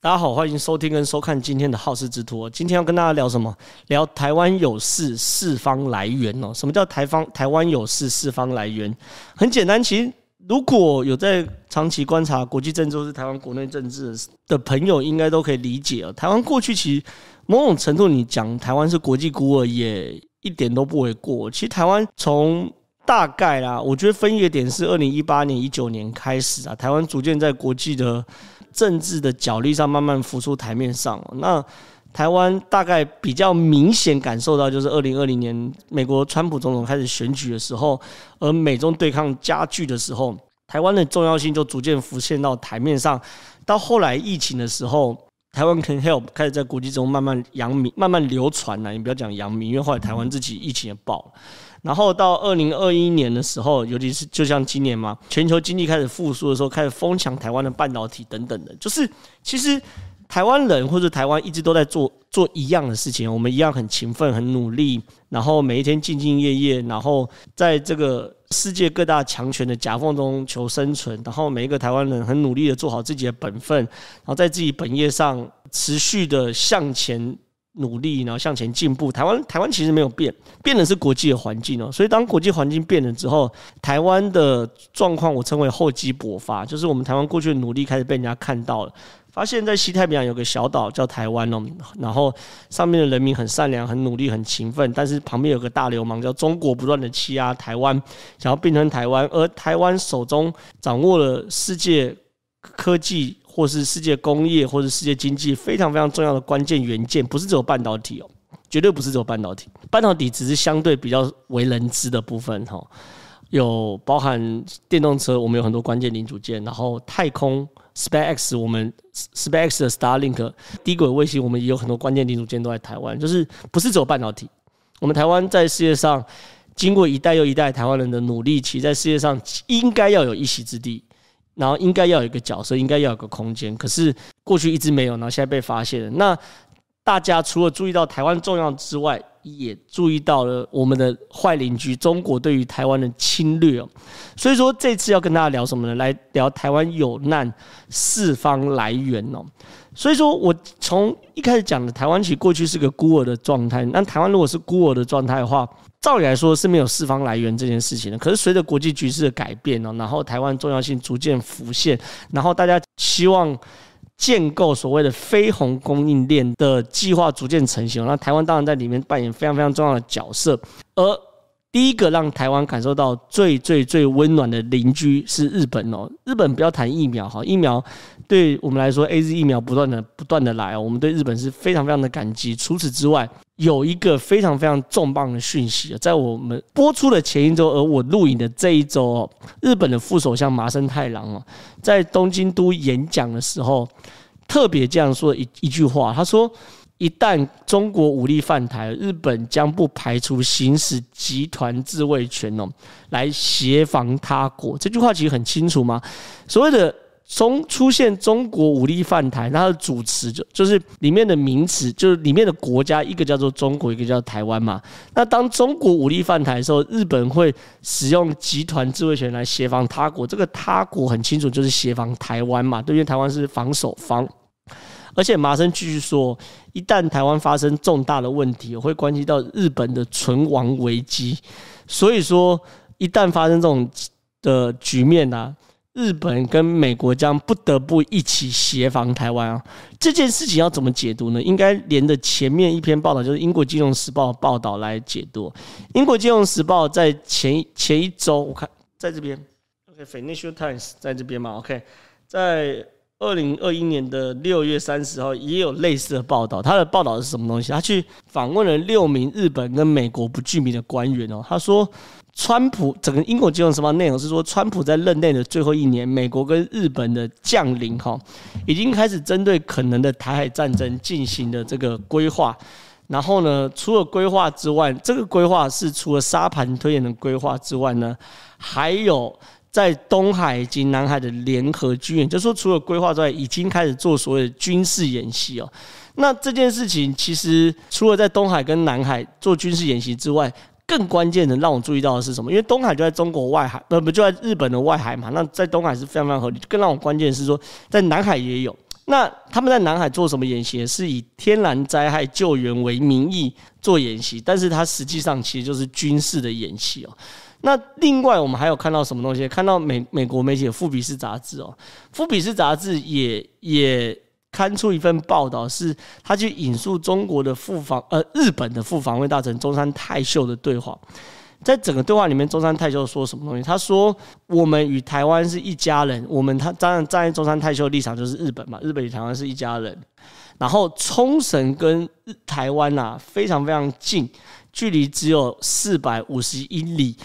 大家好，欢迎收听跟收看今天的好事之徒。今天要跟大家聊什么？聊台湾有事，四方来源哦。什么叫台方？台湾有事，四方来源。很简单，其实如果有在长期观察国际政治或是台湾国内政治的朋友，应该都可以理解哦。台湾过去其实某种程度，你讲台湾是国际孤儿，也一点都不为过。其实台湾从大概啦，我觉得分一个点是二零一八年、一九年开始啊，台湾逐渐在国际的。政治的角力上慢慢浮出台面上。那台湾大概比较明显感受到，就是二零二零年美国川普总统开始选举的时候，而美中对抗加剧的时候，台湾的重要性就逐渐浮现到台面上。到后来疫情的时候，台湾 can help 开始在国际中慢慢扬名、慢慢流传了。你不要讲扬名，因为后来台湾自己疫情也爆了。然后到二零二一年的时候，尤其是就像今年嘛，全球经济开始复苏的时候，开始疯抢台湾的半导体等等的，就是其实台湾人或者台湾一直都在做做一样的事情，我们一样很勤奋、很努力，然后每一天兢兢业业，然后在这个世界各大强权的夹缝中求生存，然后每一个台湾人很努力的做好自己的本分，然后在自己本业上持续的向前。努力，然后向前进步。台湾，台湾其实没有变，变的是国际的环境哦。所以当国际环境变了之后，台湾的状况我称为厚积薄发，就是我们台湾过去的努力开始被人家看到了，发现在西太平洋有个小岛叫台湾哦，然后上面的人民很善良、很努力、很勤奋，但是旁边有个大流氓叫中国，不断的欺压台湾，想要并吞台湾，而台湾手中掌握了世界科技。或是世界工业，或是世界经济非常非常重要的关键元件，不是只有半导体哦，绝对不是只有半导体。半导体只是相对比较为人知的部分哈，有包含电动车，我们有很多关键零组件，然后太空 SpaceX，我们 SpaceX 的 Starlink 低轨卫星，我们也有很多关键零组件都在台湾，就是不是只有半导体。我们台湾在世界上经过一代又一代台湾人的努力，其实在世界上应该要有一席之地。然后应该要有一个角色，应该要有个空间，可是过去一直没有，然后现在被发现了。那大家除了注意到台湾重要之外，也注意到了我们的坏邻居中国对于台湾的侵略哦。所以说这次要跟大家聊什么呢？来聊台湾有难，四方来援哦。所以说我从一开始讲的，台湾其实过去是个孤儿的状态。那台湾如果是孤儿的状态的话，照理来说是没有四方来源这件事情的。可是随着国际局势的改变哦，然后台湾重要性逐渐浮现，然后大家希望建构所谓的非红供应链的计划逐渐成型。那台湾当然在里面扮演非常非常重要的角色，而。第一个让台湾感受到最最最温暖的邻居是日本哦。日本不要谈疫苗哈，疫苗对我们来说，AZ 疫苗不断的不断的来哦，我们对日本是非常非常的感激。除此之外，有一个非常非常重磅的讯息，在我们播出的前一周，而我录影的这一周哦，日本的副首相麻生太郎哦，在东京都演讲的时候，特别这样说一一句话，他说。一旦中国武力犯台，日本将不排除行使集团自卫权哦，来协防他国。这句话其实很清楚嘛。所谓的中出现中国武力犯台，它的主词就就是里面的名词，就是里面的国家，一个叫做中国，一个叫台湾嘛。那当中国武力犯台的时候，日本会使用集团自卫权来协防他国。这个他国很清楚，就是协防台湾嘛，对，因为台湾是防守方。而且麻生继续说，一旦台湾发生重大的问题，会关系到日本的存亡危机。所以说，一旦发生这种的局面啊，日本跟美国将不得不一起协防台湾啊。这件事情要怎么解读呢？应该连着前面一篇报道，就是英国金融时报的报道来解读。英国金融时报在前前一周，我看在这边，OK，Financial Times 在这边嘛，OK，在。二零二一年的六月三十号也有类似的报道，他的报道是什么东西？他去访问了六名日本跟美国不具名的官员哦。他说，川普整个英国金融时报内容是说，川普在任内的最后一年，美国跟日本的将领哈已经开始针对可能的台海战争进行的这个规划。然后呢，除了规划之外，这个规划是除了沙盘推演的规划之外呢，还有。在东海及南海的联合军演，就是说除了规划之外，已经开始做所谓的军事演习哦。那这件事情其实除了在东海跟南海做军事演习之外，更关键的让我注意到的是什么？因为东海就在中国外海，不不就在日本的外海嘛。那在东海是非常非常合理。更让我关键是说，在南海也有，那他们在南海做什么演习？是以天然灾害救援为名义做演习，但是它实际上其实就是军事的演习哦。那另外我们还有看到什么东西？看到美美国媒体的《富比士》杂志哦，《富比士》杂志也也刊出一份报道，是他去引述中国的副防呃日本的副防卫大臣中山泰秀的对话。在整个对话里面，中山泰秀说什么东西？他说：“我们与台湾是一家人。我们他当然站在中山泰秀的立场就是日本嘛，日本与台湾是一家人。然后冲绳跟台湾啊非常非常近，距离只有四百五十英里。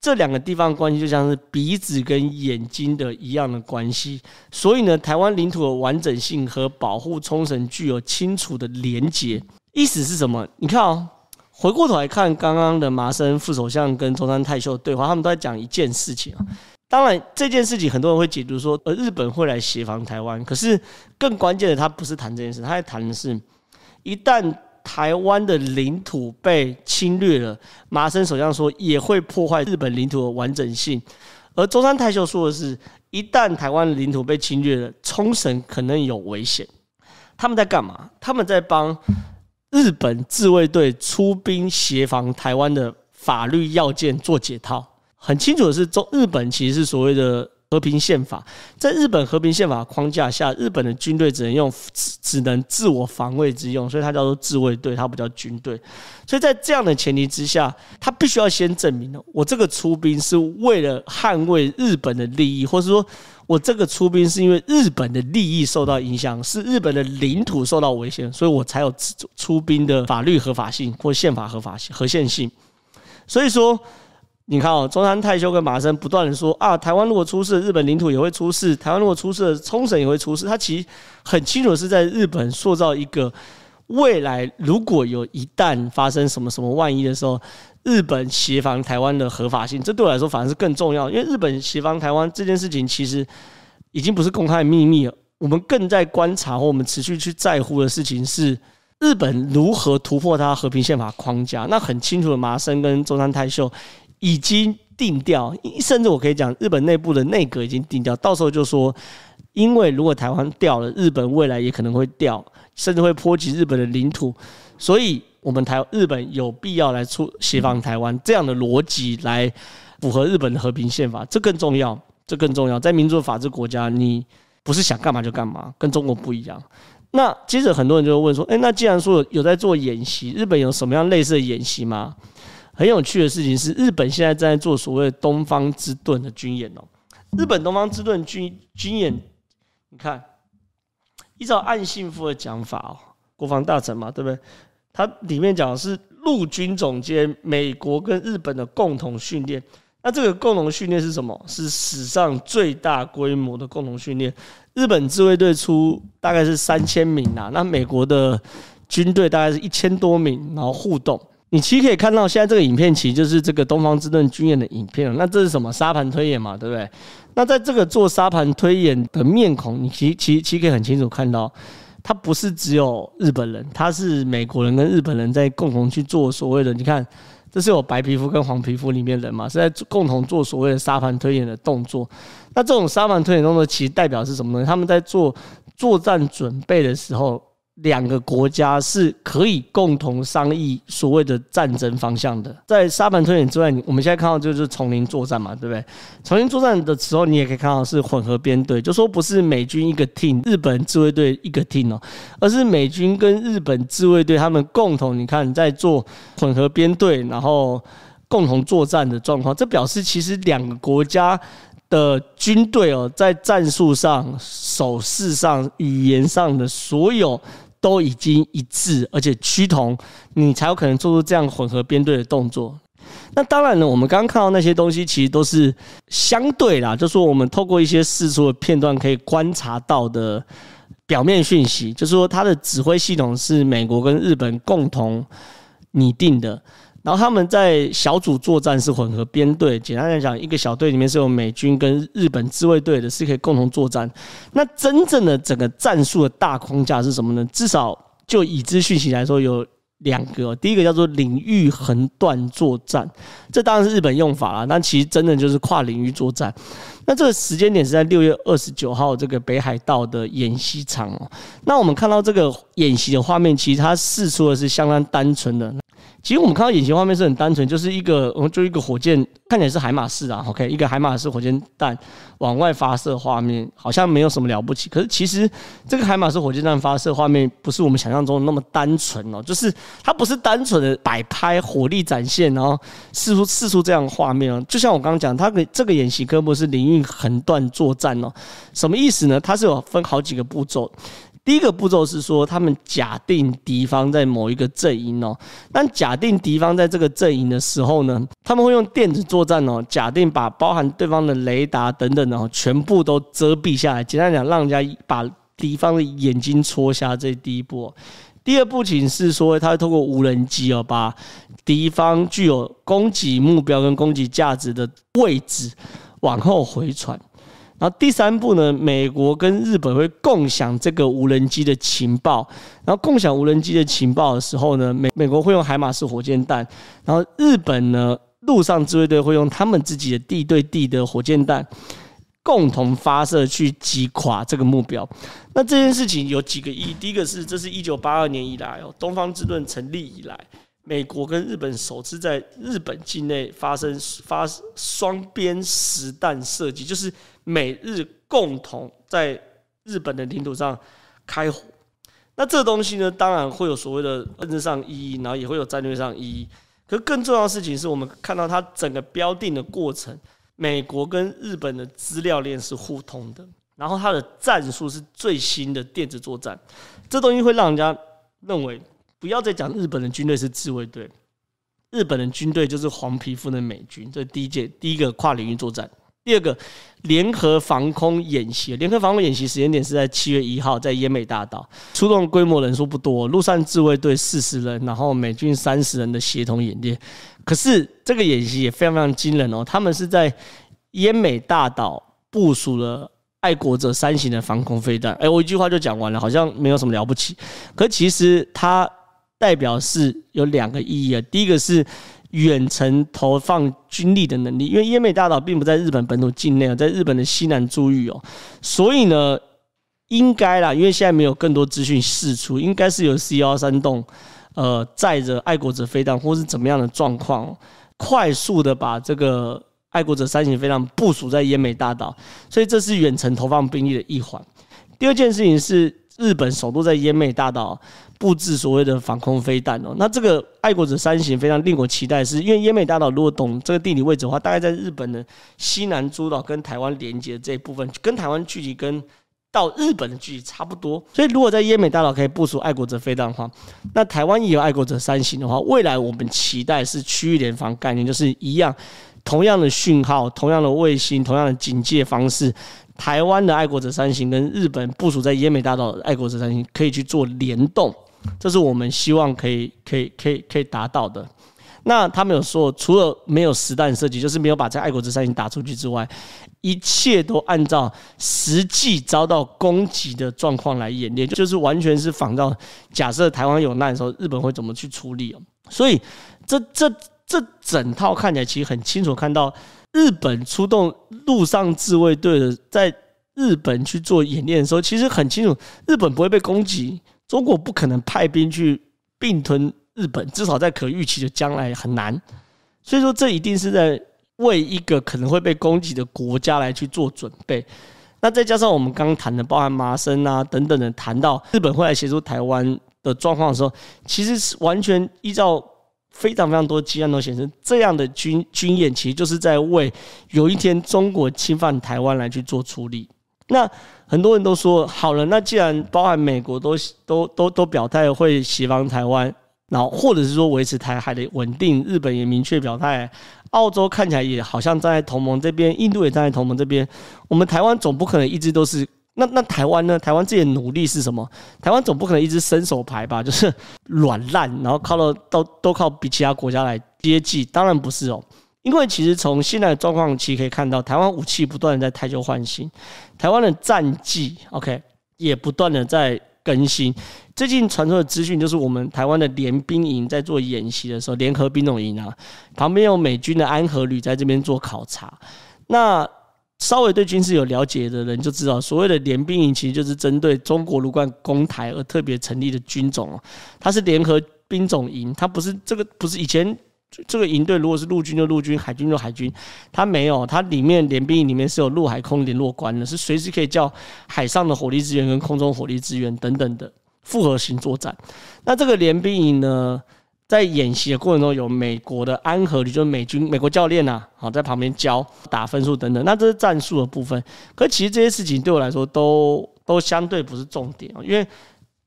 这两个地方关系就像是鼻子跟眼睛的一样的关系。所以呢，台湾领土的完整性和保护冲绳具有清楚的连结。意思是什么？你看哦。”回过头来看刚刚的麻生副首相跟中山泰秀的对话，他们都在讲一件事情啊。当然，这件事情很多人会解读说，呃，日本会来协防台湾。可是更关键的，他不是谈这件事，他在谈的是，一旦台湾的领土被侵略了，麻生首相说也会破坏日本领土的完整性。而中山泰秀说的是，一旦台湾领土被侵略了，冲绳可能有危险。他们在干嘛？他们在帮。日本自卫队出兵协防台湾的法律要件做解套，很清楚的是，中日本其实是所谓的和平宪法，在日本和平宪法框架下，日本的军队只能用只只能自我防卫之用，所以它叫做自卫队，它不叫军队。所以在这样的前提之下，他必须要先证明了，我这个出兵是为了捍卫日本的利益，或是说。我这个出兵是因为日本的利益受到影响，是日本的领土受到危险，所以我才有出兵的法律合法性或宪法合法性、合宪性。所以说，你看哦，中山泰秀跟麻生不断的说啊，台湾如果出事，日本领土也会出事；台湾如果出事，冲绳也会出事。他其实很清楚是在日本塑造一个未来，如果有一旦发生什么什么万一的时候。日本协防台湾的合法性，这对我来说反而是更重要。因为日本协防台湾这件事情，其实已经不是公开的秘密了。我们更在观察或我们持续去在乎的事情是，日本如何突破它和平宪法框架。那很清楚的，麻生跟中山泰秀已经定调，甚至我可以讲，日本内部的内阁已经定调，到时候就说，因为如果台湾掉了，日本未来也可能会掉，甚至会波及日本的领土，所以。我们台日本有必要来出协防台湾这样的逻辑来符合日本的和平宪法，这更重要，这更重要。在民主法治国家，你不是想干嘛就干嘛，跟中国不一样。那接着很多人就会问说：“诶，那既然说有在做演习，日本有什么样类似的演习吗？”很有趣的事情是，日本现在正在做所谓“东方之盾”的军演哦。日本“东方之盾”军军演，你看，依照岸信夫的讲法哦，国防大臣嘛，对不对？他里面讲的是陆军总监美国跟日本的共同训练，那这个共同训练是什么？是史上最大规模的共同训练。日本自卫队出大概是三千名啊，那美国的军队大概是一千多名，然后互动。你其实可以看到，现在这个影片其实就是这个东方之盾军演的影片了。那这是什么？沙盘推演嘛，对不对？那在这个做沙盘推演的面孔，你其其其实可以很清楚看到。他不是只有日本人，他是美国人跟日本人在共同去做所谓的，你看，这是有白皮肤跟黄皮肤里面人嘛，是在共同做所谓的沙盘推演的动作。那这种沙盘推演动作其实代表是什么呢？他们在做作战准备的时候。两个国家是可以共同商议所谓的战争方向的。在沙盘推演之外，我们现在看到就是丛林作战嘛，对不对？丛林作战的时候，你也可以看到是混合编队，就说不是美军一个 team，日本自卫队一个 team 哦，而是美军跟日本自卫队他们共同，你看在做混合编队，然后共同作战的状况。这表示其实两个国家的军队哦，在战术上、手势上、语言上的所有。都已经一致，而且趋同，你才有可能做出这样混合编队的动作。那当然了，我们刚刚看到那些东西，其实都是相对啦，就是说我们透过一些释出的片段可以观察到的表面讯息，就是说它的指挥系统是美国跟日本共同拟定的。然后他们在小组作战是混合编队，简单来讲，一个小队里面是有美军跟日本自卫队的，是可以共同作战。那真正的整个战术的大框架是什么呢？至少就已知讯息来说，有两个。第一个叫做领域横断作战，这当然是日本用法啦。但其实真的就是跨领域作战。那这个时间点是在六月二十九号这个北海道的演习场哦。那我们看到这个演习的画面，其实它释出的是相当单纯的。其实我们看到演习画面是很单纯，就是一个，我们就一个火箭，看起来是海马式啊，OK，一个海马式火箭弹往外发射画面，好像没有什么了不起。可是其实这个海马式火箭弹发射画面不是我们想象中的那么单纯哦，就是它不是单纯的摆拍火力展现，然后释出释出这样的画面哦。就像我刚刚讲，它的这个演习科目是领域横断作战哦，什么意思呢？它是有分好几个步骤。第一个步骤是说，他们假定敌方在某一个阵营哦。但假定敌方在这个阵营的时候呢，他们会用电子作战哦，假定把包含对方的雷达等等哦，全部都遮蔽下来。简单讲，让人家把敌方的眼睛戳瞎。这第一步。第二步仅是说，他会透过无人机哦，把敌方具有攻击目标跟攻击价值的位置往后回传。然后第三步呢，美国跟日本会共享这个无人机的情报。然后共享无人机的情报的时候呢，美美国会用海马式火箭弹，然后日本呢陆上自卫队会用他们自己的地对地的火箭弹，共同发射去击垮这个目标。那这件事情有几个意义？第一个是，这是一九八二年以来哦，东方之盾成立以来。美国跟日本首次在日本境内发生发双边实弹射击，就是美日共同在日本的领土上开火。那这东西呢，当然会有所谓的政治上意义，然后也会有战略上意义。可是更重要的事情是我们看到它整个标定的过程，美国跟日本的资料链是互通的，然后它的战术是最新的电子作战。这东西会让人家认为。不要再讲日本的军队是自卫队，日本的军队就是黄皮肤的美军。这是第一届第一个跨领域作战。第二个联合防空演习，联合防空演习时间点是在七月一号，在奄美大岛，出动规模人数不多，陆上自卫队四十人，然后美军三十人的协同演练。可是这个演习也非常非常惊人哦，他们是在奄美大岛部署了。爱国者三型的防空飞弹，哎，我一句话就讲完了，好像没有什么了不起。可其实它代表是有两个意义啊。第一个是远程投放军力的能力，因为奄美大岛并不在日本本土境内，在日本的西南诸域哦，所以呢，应该啦，因为现在没有更多资讯释出，应该是有 C 幺三栋，呃，载着爱国者飞弹或是怎么样的状况，快速的把这个。爱国者三型飞弹部署在奄美大岛，所以这是远程投放兵力的一环。第二件事情是，日本首都在奄美大岛布置所谓的防空飞弹哦。那这个爱国者三型非常令我期待，是因为奄美大岛如果懂这个地理位置的话，大概在日本的西南诸岛跟台湾连接的这一部分，跟台湾距离跟到日本的距离差不多。所以如果在奄美大岛可以部署爱国者飞弹的话，那台湾也有爱国者三型的话，未来我们期待是区域联防概念，就是一样。同样的讯号，同样的卫星，同样的警戒方式，台湾的爱国者三型跟日本部署在奄美大岛的爱国者三型可以去做联动，这是我们希望可以、可以、可以、可以达到的。那他们有说，除了没有实弹射击，就是没有把这爱国者三型打出去之外，一切都按照实际遭到攻击的状况来演练，就是完全是仿照假设台湾有难的时候，日本会怎么去处理。所以这这。这整套看起来其实很清楚，看到日本出动陆上自卫队的，在日本去做演练的时候，其实很清楚，日本不会被攻击，中国不可能派兵去并吞日本，至少在可预期的将来很难。所以说，这一定是在为一个可能会被攻击的国家来去做准备。那再加上我们刚刚谈的，包含麻生啊等等的，谈到日本会来协助台湾的状况的时候，其实是完全依照。非常非常多迹象都显示，这样的军军演其实就是在为有一天中国侵犯台湾来去做处理。那很多人都说，好了，那既然包含美国都都都都表态会协防台湾，然后或者是说维持台海的稳定，日本也明确表态，澳洲看起来也好像站在同盟这边，印度也站在同盟这边，我们台湾总不可能一直都是。那那台湾呢？台湾自己的努力是什么？台湾总不可能一直伸手牌吧？就是软烂，然后靠了都都靠比其他国家来接济？当然不是哦，因为其实从现在的状况其实可以看到，台湾武器不断的在汰旧换新，台湾的战绩 OK 也不断的在更新。最近传出的资讯就是，我们台湾的联兵营在做演习的时候，联合兵种营啊，旁边有美军的安和旅在这边做考察。那稍微对军事有了解的人就知道，所谓的联兵营其实就是针对中国卢冠攻台而特别成立的军种。它是联合兵种营，它不是这个不是以前这个营队，如果是陆军就陆军，海军就海军，它没有，它里面联兵营里面是有陆海空联络官的，是随时可以叫海上的火力支援跟空中火力支援等等的复合型作战。那这个联兵营呢？在演习的过程中，有美国的安和旅，就是美军美国教练呐，好在旁边教打分数等等，那这是战术的部分。可其实这些事情对我来说都都相对不是重点哦，因为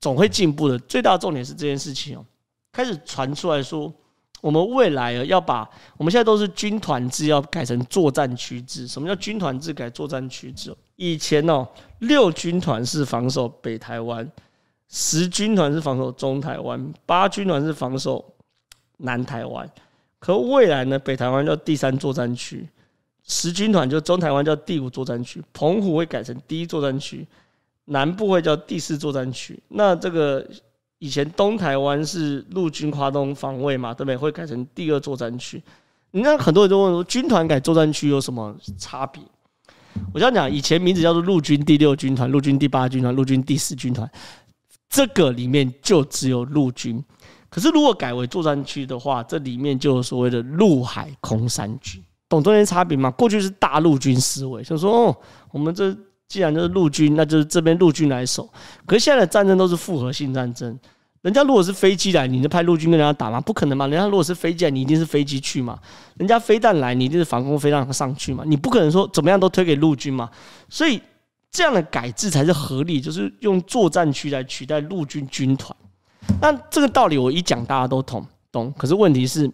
总会进步的。最大的重点是这件事情哦，开始传出来说，我们未来要把我们现在都是军团制，要改成作战区制。什么叫军团制改作战区制？以前哦，六军团是防守北台湾，十军团是防守中台湾，八军团是防守。南台湾，可未来呢？北台湾叫第三作战区，十军团就中台湾叫第五作战区，澎湖会改成第一作战区，南部会叫第四作战区。那这个以前东台湾是陆军花东防卫嘛，对不对？会改成第二作战区。你看很多人都问说，军团改作战区有什么差别？我这样讲，以前名字叫做陆军第六军团、陆军第八军团、陆军第四军团，这个里面就只有陆军。可是，如果改为作战区的话，这里面就有所谓的陆海空三军，懂中间差别吗？过去是大陆军思维，就说哦，我们这既然就是陆军，那就是这边陆军来守。可是现在的战争都是复合性战争，人家如果是飞机来，你就派陆军跟人家打吗？不可能嘛！人家如果是飞机来，你一定是飞机去嘛？人家飞弹来，你一定是防空飞弹上去嘛？你不可能说怎么样都推给陆军嘛？所以这样的改制才是合理，就是用作战区来取代陆军军团。那这个道理我一讲大家都懂懂，可是问题是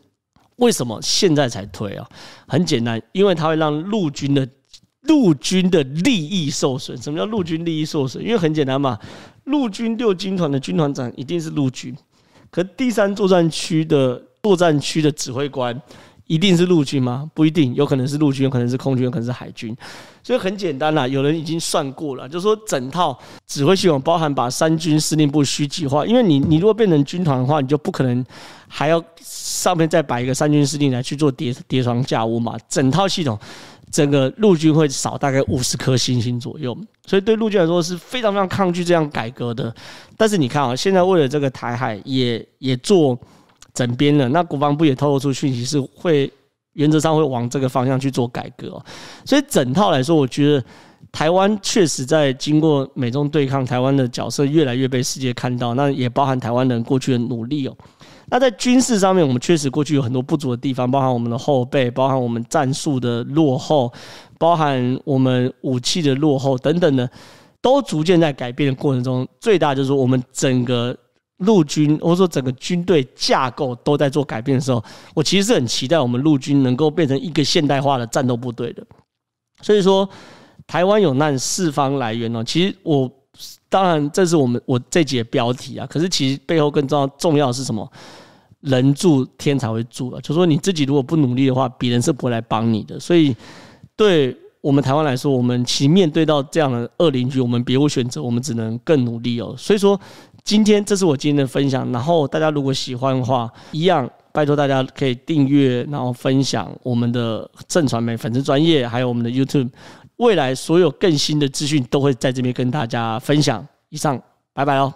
为什么现在才推啊？很简单，因为它会让陆军的陆军的利益受损。什么叫陆军利益受损？因为很简单嘛，陆军六军团的军团长一定是陆军，可第三作战区的作战区的指挥官。一定是陆军吗？不一定，有可能是陆军，有可能是空军，有可能是海军。所以很简单啦，有人已经算过了，就是说整套指挥系统包含把三军司令部虚级化，因为你你如果变成军团的话，你就不可能还要上面再摆一个三军司令来去做叠叠床架屋嘛。整套系统，整个陆军会少大概五十颗星星左右，所以对陆军来说是非常非常抗拒这样改革的。但是你看啊，现在为了这个台海也也做。整编了，那国防部也透露出讯息，是会原则上会往这个方向去做改革。所以整套来说，我觉得台湾确实在经过美中对抗，台湾的角色越来越被世界看到。那也包含台湾人过去的努力哦。那在军事上面，我们确实过去有很多不足的地方，包含我们的后备，包含我们战术的落后，包含我们武器的落后等等的，都逐渐在改变的过程中。最大就是说，我们整个。陆军或者说整个军队架构都在做改变的时候，我其实是很期待我们陆军能够变成一个现代化的战斗部队的。所以说，台湾有难四方来援哦。其实我当然这是我们我这节标题啊，可是其实背后更重要重要的是什么？人助天才会助啊，就说你自己如果不努力的话，别人是不会来帮你的。所以对我们台湾来说，我们其实面对到这样的恶邻居，我们别无选择，我们只能更努力哦。所以说。今天这是我今天的分享，然后大家如果喜欢的话，一样拜托大家可以订阅，然后分享我们的正传媒粉丝专业，还有我们的 YouTube，未来所有更新的资讯都会在这边跟大家分享。以上，拜拜哦。